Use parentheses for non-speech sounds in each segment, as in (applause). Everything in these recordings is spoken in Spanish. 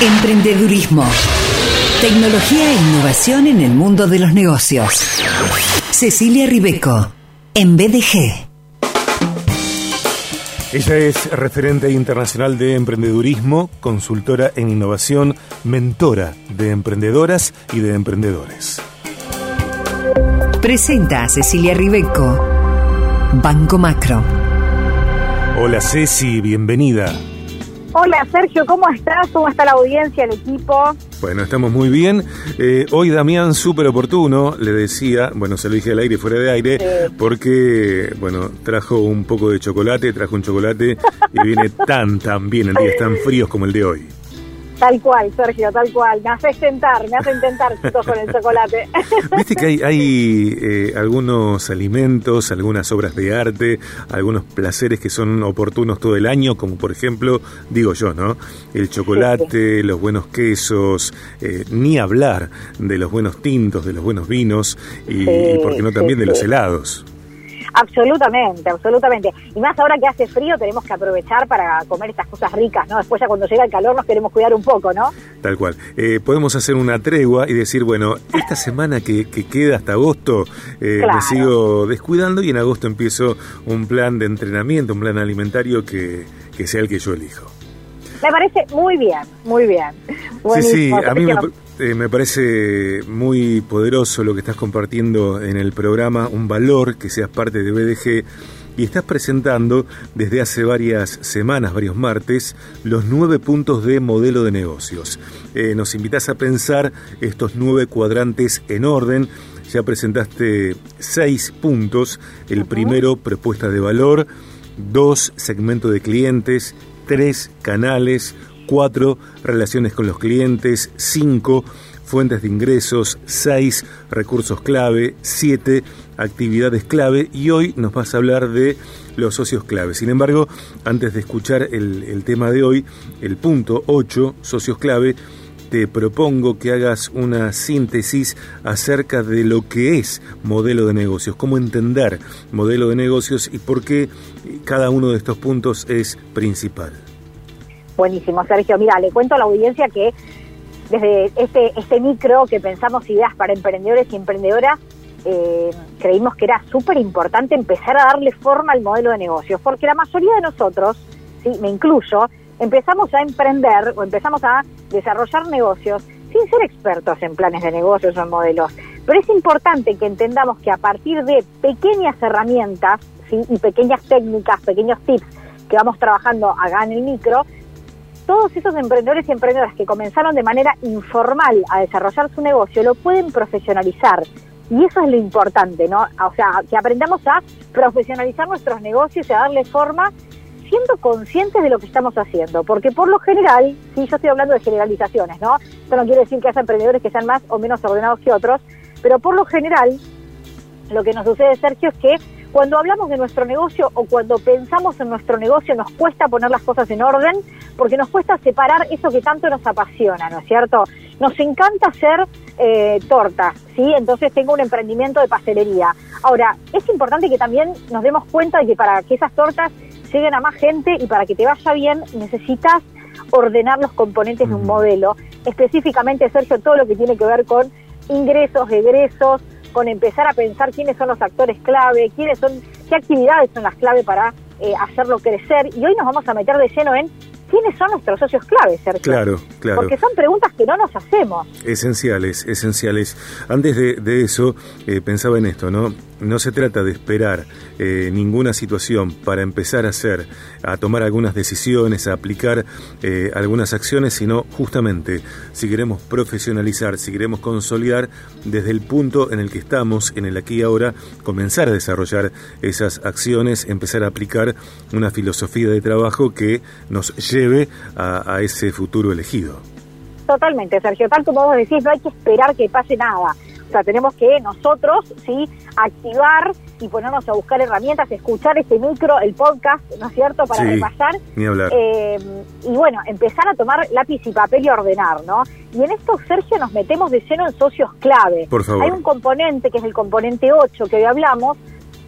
Emprendedurismo. Tecnología e innovación en el mundo de los negocios. Cecilia Ribeco, en BDG. Ella es referente internacional de emprendedurismo, consultora en innovación, mentora de emprendedoras y de emprendedores. Presenta a Cecilia Ribeco, Banco Macro. Hola Ceci, bienvenida. Hola Sergio, ¿cómo estás? ¿Cómo está la audiencia, el equipo? Bueno, estamos muy bien. Eh, hoy Damián, súper oportuno, le decía, bueno, se lo dije al aire y fuera de aire, porque, bueno, trajo un poco de chocolate, trajo un chocolate y viene tan, tan bien en días tan fríos como el de hoy. Tal cual, Sergio, tal cual. Me hace tentar, me hace tentar, (laughs) chicos, con el chocolate. Viste que hay, hay (laughs) eh, algunos alimentos, algunas obras de arte, algunos placeres que son oportunos todo el año, como por ejemplo, digo yo, ¿no? El chocolate, los buenos quesos, eh, ni hablar de los buenos tintos, de los buenos vinos y, y por qué no también de los helados. Absolutamente, absolutamente. Y más ahora que hace frío tenemos que aprovechar para comer estas cosas ricas, ¿no? Después ya cuando llega el calor nos queremos cuidar un poco, ¿no? Tal cual. Eh, podemos hacer una tregua y decir, bueno, esta semana que, queda hasta agosto eh, me sigo descuidando y en agosto empiezo un plan de entrenamiento, un plan alimentario que, que sea el que yo elijo. Me parece muy bien, muy bien. Sí, sí, a mí me, eh, me, parece muy poderoso lo que estás compartiendo en el programa, un valor que seas parte de BDG y estás presentando desde hace varias semanas, varios martes, los nueve puntos de modelo de negocios. Eh, nos invitas a pensar estos nueve cuadrantes en orden. Ya presentaste seis puntos. El primero, propuesta de valor. Dos, segmento de clientes. Tres, canales. 4. Relaciones con los clientes. 5. Fuentes de ingresos. 6. Recursos clave. 7. Actividades clave. Y hoy nos vas a hablar de los socios clave. Sin embargo, antes de escuchar el, tema de hoy, el punto 8, socios clave, te propongo que hagas una síntesis acerca de lo que es modelo de negocios, cómo entender modelo de negocios y por qué cada uno de estos puntos es principal. Buenísimo, Sergio. Mira, le cuento a la audiencia que desde este, este micro que pensamos ideas para emprendedores y emprendedoras, eh, creímos que era súper importante empezar a darle forma al modelo de negocios, porque la mayoría de nosotros, sí, me incluyo, empezamos a emprender o empezamos a desarrollar negocios sin ser expertos en planes de negocios o en modelos. Pero es importante que entendamos que a partir de pequeñas herramientas ¿sí? y pequeñas técnicas, pequeños tips que vamos trabajando acá en el micro, todos esos emprendedores y emprendedoras que comenzaron de manera informal a desarrollar su negocio lo pueden profesionalizar. Y eso es lo importante, ¿no? O sea, que aprendamos a profesionalizar nuestros negocios y a darle forma siendo conscientes de lo que estamos haciendo. Porque por lo general, sí, yo estoy hablando de generalizaciones, ¿no? Esto no quiere decir que haya emprendedores que sean más o menos ordenados que otros, pero por lo general, lo que nos sucede, Sergio, es que cuando hablamos de nuestro negocio o cuando pensamos en nuestro negocio nos cuesta poner las cosas en orden porque nos cuesta separar eso que tanto nos apasiona, ¿no es cierto? Nos encanta hacer eh, tortas, ¿sí? Entonces tengo un emprendimiento de pastelería. Ahora, es importante que también nos demos cuenta de que para que esas tortas lleguen a más gente y para que te vaya bien necesitas ordenar los componentes de un modelo, específicamente, Sergio, todo lo que tiene que ver con ingresos, egresos, con empezar a pensar quiénes son los actores clave, quiénes son, qué actividades son las clave para eh, hacerlo crecer. Y hoy nos vamos a meter de lleno en quiénes son nuestros socios clave, Sergio. Claro, claro. Porque son preguntas que no nos hacemos. Esenciales, esenciales. Antes de, eso, eh, pensaba en esto, ¿no? No se trata de esperar eh, ninguna situación para empezar a hacer, a tomar algunas decisiones, a aplicar eh, algunas acciones, sino justamente si queremos profesionalizar, si queremos consolidar desde el punto en el que estamos, en el aquí y ahora, comenzar a desarrollar esas acciones, empezar a aplicar una filosofía de trabajo que nos lleve a, a ese futuro elegido. Totalmente, Sergio. Tal como vos decís, no hay que esperar que pase nada o sea, tenemos que nosotros, sí, activar y ponernos a buscar herramientas, escuchar este micro, el podcast, ¿no es cierto?, para repasar. Eh, y bueno, empezar a tomar lápiz y papel y ordenar, ¿no? Y en esto, Sergio, nos metemos de lleno en socios clave. Por favor. Hay un componente, que es el componente 8, que hoy hablamos,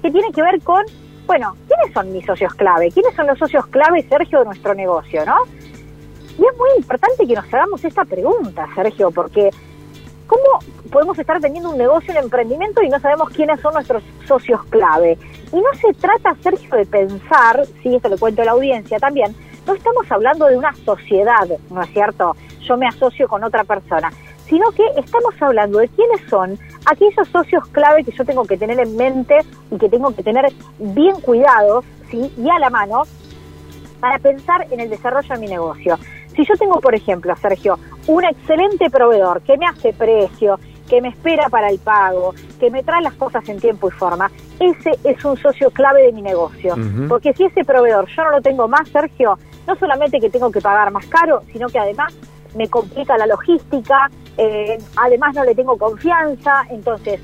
que tiene que ver con, bueno, ¿quiénes son mis socios clave? ¿Quiénes son los socios clave, Sergio, de nuestro negocio, no? Y es muy importante que nos hagamos esta pregunta, Sergio, porque ¿cómo podemos estar teniendo un negocio, un emprendimiento y no sabemos quiénes son nuestros socios clave? Y no se trata, Sergio, de pensar, sí, esto le cuento a la audiencia también, no estamos hablando de una sociedad, ¿no es cierto? Yo me asocio con otra persona, sino que estamos hablando de quiénes son aquellos socios clave que yo tengo que tener en mente y que tengo que tener bien cuidados, ¿sí? Y a la mano para pensar en el desarrollo de mi negocio. Si yo tengo, por ejemplo, Sergio, un excelente proveedor que me hace precio, que me espera para el pago, que me trae las cosas en tiempo y forma, ese es un socio clave de mi negocio. Porque si ese proveedor yo no lo tengo más, Sergio, no solamente que tengo que pagar más caro, sino que además me complica la logística, eh, además no le tengo confianza. Entonces,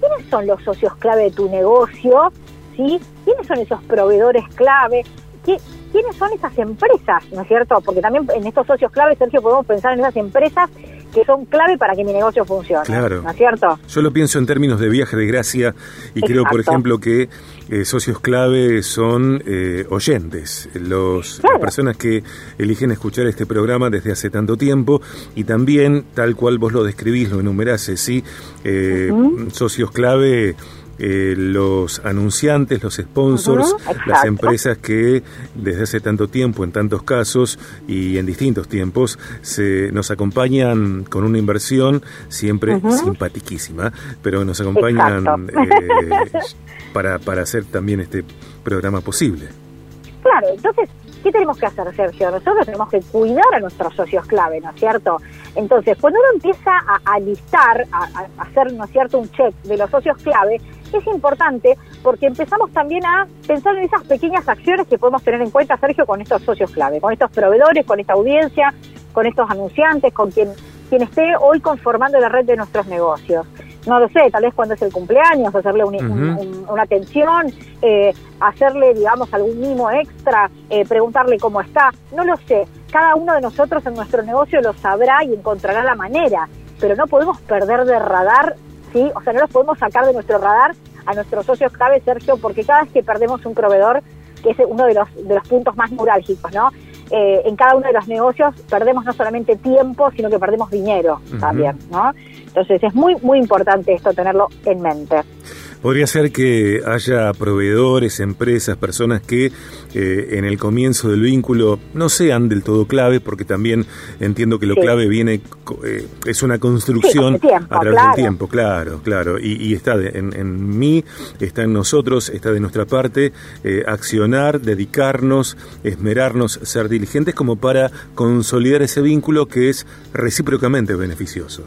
¿quiénes son los socios clave de tu negocio? ¿Sí? ¿Quiénes son esos proveedores clave? ¿Qué, ¿Quiénes son esas empresas? ¿No es cierto? Porque también en estos socios clave, Sergio, podemos pensar en esas empresas que son clave para que mi negocio funcione. Claro. ¿No es cierto? Yo lo pienso en términos de viaje de gracia y creo, por ejemplo, que eh, socios clave son eh, oyentes, los, las personas que eligen escuchar este programa desde hace tanto tiempo y también, tal cual vos lo describís, lo enumerás, ¿sí? Eh, socios clave eh, los anunciantes, los sponsors, las empresas que desde hace tanto tiempo, en tantos casos y en distintos tiempos, se nos acompañan con una inversión siempre simpatiquísima, pero nos acompañan eh, (laughs) para, para hacer también este programa posible. Claro, entonces ¿Qué tenemos que hacer, Sergio? Nosotros tenemos que cuidar a nuestros socios clave, ¿no es cierto? Entonces, cuando uno empieza a, listar, a, hacer, ¿no es cierto?, un check de los socios clave, es importante porque empezamos también a pensar en esas pequeñas acciones que podemos tener en cuenta, Sergio, con estos socios clave, con estos proveedores, con esta audiencia, con estos anunciantes, con quien, quien esté hoy conformando la red de nuestros negocios. No lo sé, tal vez cuando es el cumpleaños, hacerle una atención, eh, hacerle, digamos, algún mimo extra, eh, preguntarle cómo está, no lo sé. Cada uno de nosotros en nuestro negocio lo sabrá y encontrará la manera, pero no podemos perder de radar, ¿sí? O sea, no los podemos sacar de nuestro radar a nuestros socios clave, Sergio, porque cada vez que perdemos un proveedor, que es uno de los, de los puntos más neurálgicos, ¿no? Eh, en cada uno de los negocios perdemos no solamente tiempo, sino que perdemos dinero también, ¿no? Entonces es muy, muy importante esto tenerlo en mente. Podría ser que haya proveedores, empresas, personas que eh, en el comienzo del vínculo no sean del todo clave, porque también entiendo que lo clave viene, eh, es una construcción a través del tiempo, claro, claro, y, está en, mí, está en nosotros, está de nuestra parte, eh, accionar, dedicarnos, esmerarnos, ser diligentes como para consolidar ese vínculo que es recíprocamente beneficioso.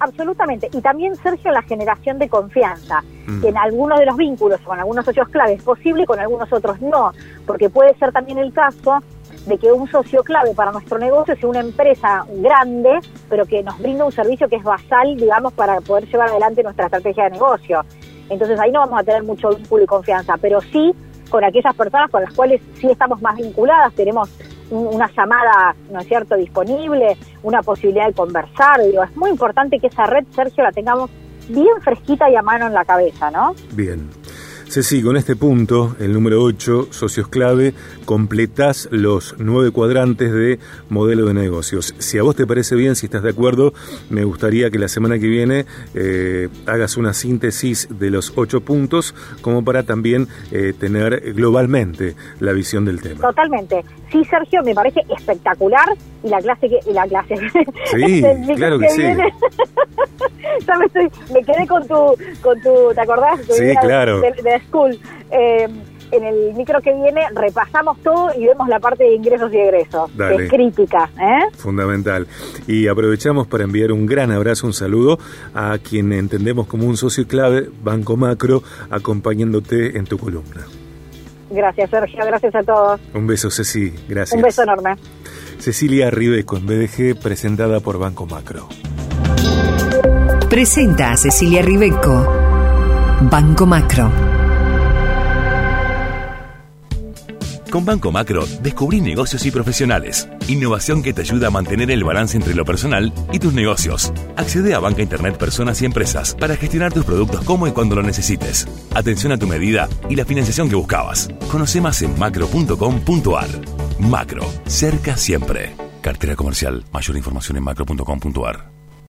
Absolutamente. Y también, Sergio, la generación de confianza, mm. que en algunos de los vínculos, con algunos socios clave es posible, con algunos otros no, porque puede ser también el caso de que un socio clave para nuestro negocio sea una empresa grande, pero que nos brinda un servicio que es basal, digamos, para poder llevar adelante nuestra estrategia de negocio. Entonces ahí no vamos a tener mucho vínculo y confianza, pero sí con aquellas personas con las cuales sí estamos más vinculadas, tenemos una llamada, ¿no es cierto?, disponible, una posibilidad de conversar. Digo, es muy importante que esa red, Sergio, la tengamos bien fresquita y a mano en la cabeza, ¿no? Bien. Ceci, con este punto, el número 8, socios clave, completás los nueve cuadrantes de modelo de negocios. Si a vos te parece bien, si estás de acuerdo, me gustaría que la semana que viene eh, hagas una síntesis de los ocho puntos, como para también eh, tener globalmente la visión del tema. Totalmente. Sí, Sergio, me parece espectacular y la clase que y la clase. Sí, (laughs) claro que, sí. (laughs) ya me, estoy, me quedé con tu, con tu, ¿te acordás? sí, claro. De, school. Eh, en el micro que viene repasamos todo y vemos la parte de ingresos y egresos, que es crítica. ¿eh? Fundamental. Y aprovechamos para enviar un gran abrazo, un saludo a quien entendemos como un socio clave, Banco Macro, acompañándote en tu columna. Gracias, Sergio. Gracias a todos. Un beso, Ceci. Gracias. Un beso enorme. Cecilia Ribeco en BDG, presentada por Banco Macro. Presenta a Cecilia Ribeco. Banco Macro. Con Banco Macro descubrí negocios y profesionales. Innovación que te ayuda a mantener el balance entre lo personal y tus negocios. Accede a Banca Internet Personas y Empresas para gestionar tus productos como y cuando lo necesites. Atención a tu medida y la financiación que buscabas. Conoce más en macro.com.ar. Macro, cerca siempre. Cartera comercial. Mayor información en macro.com.ar.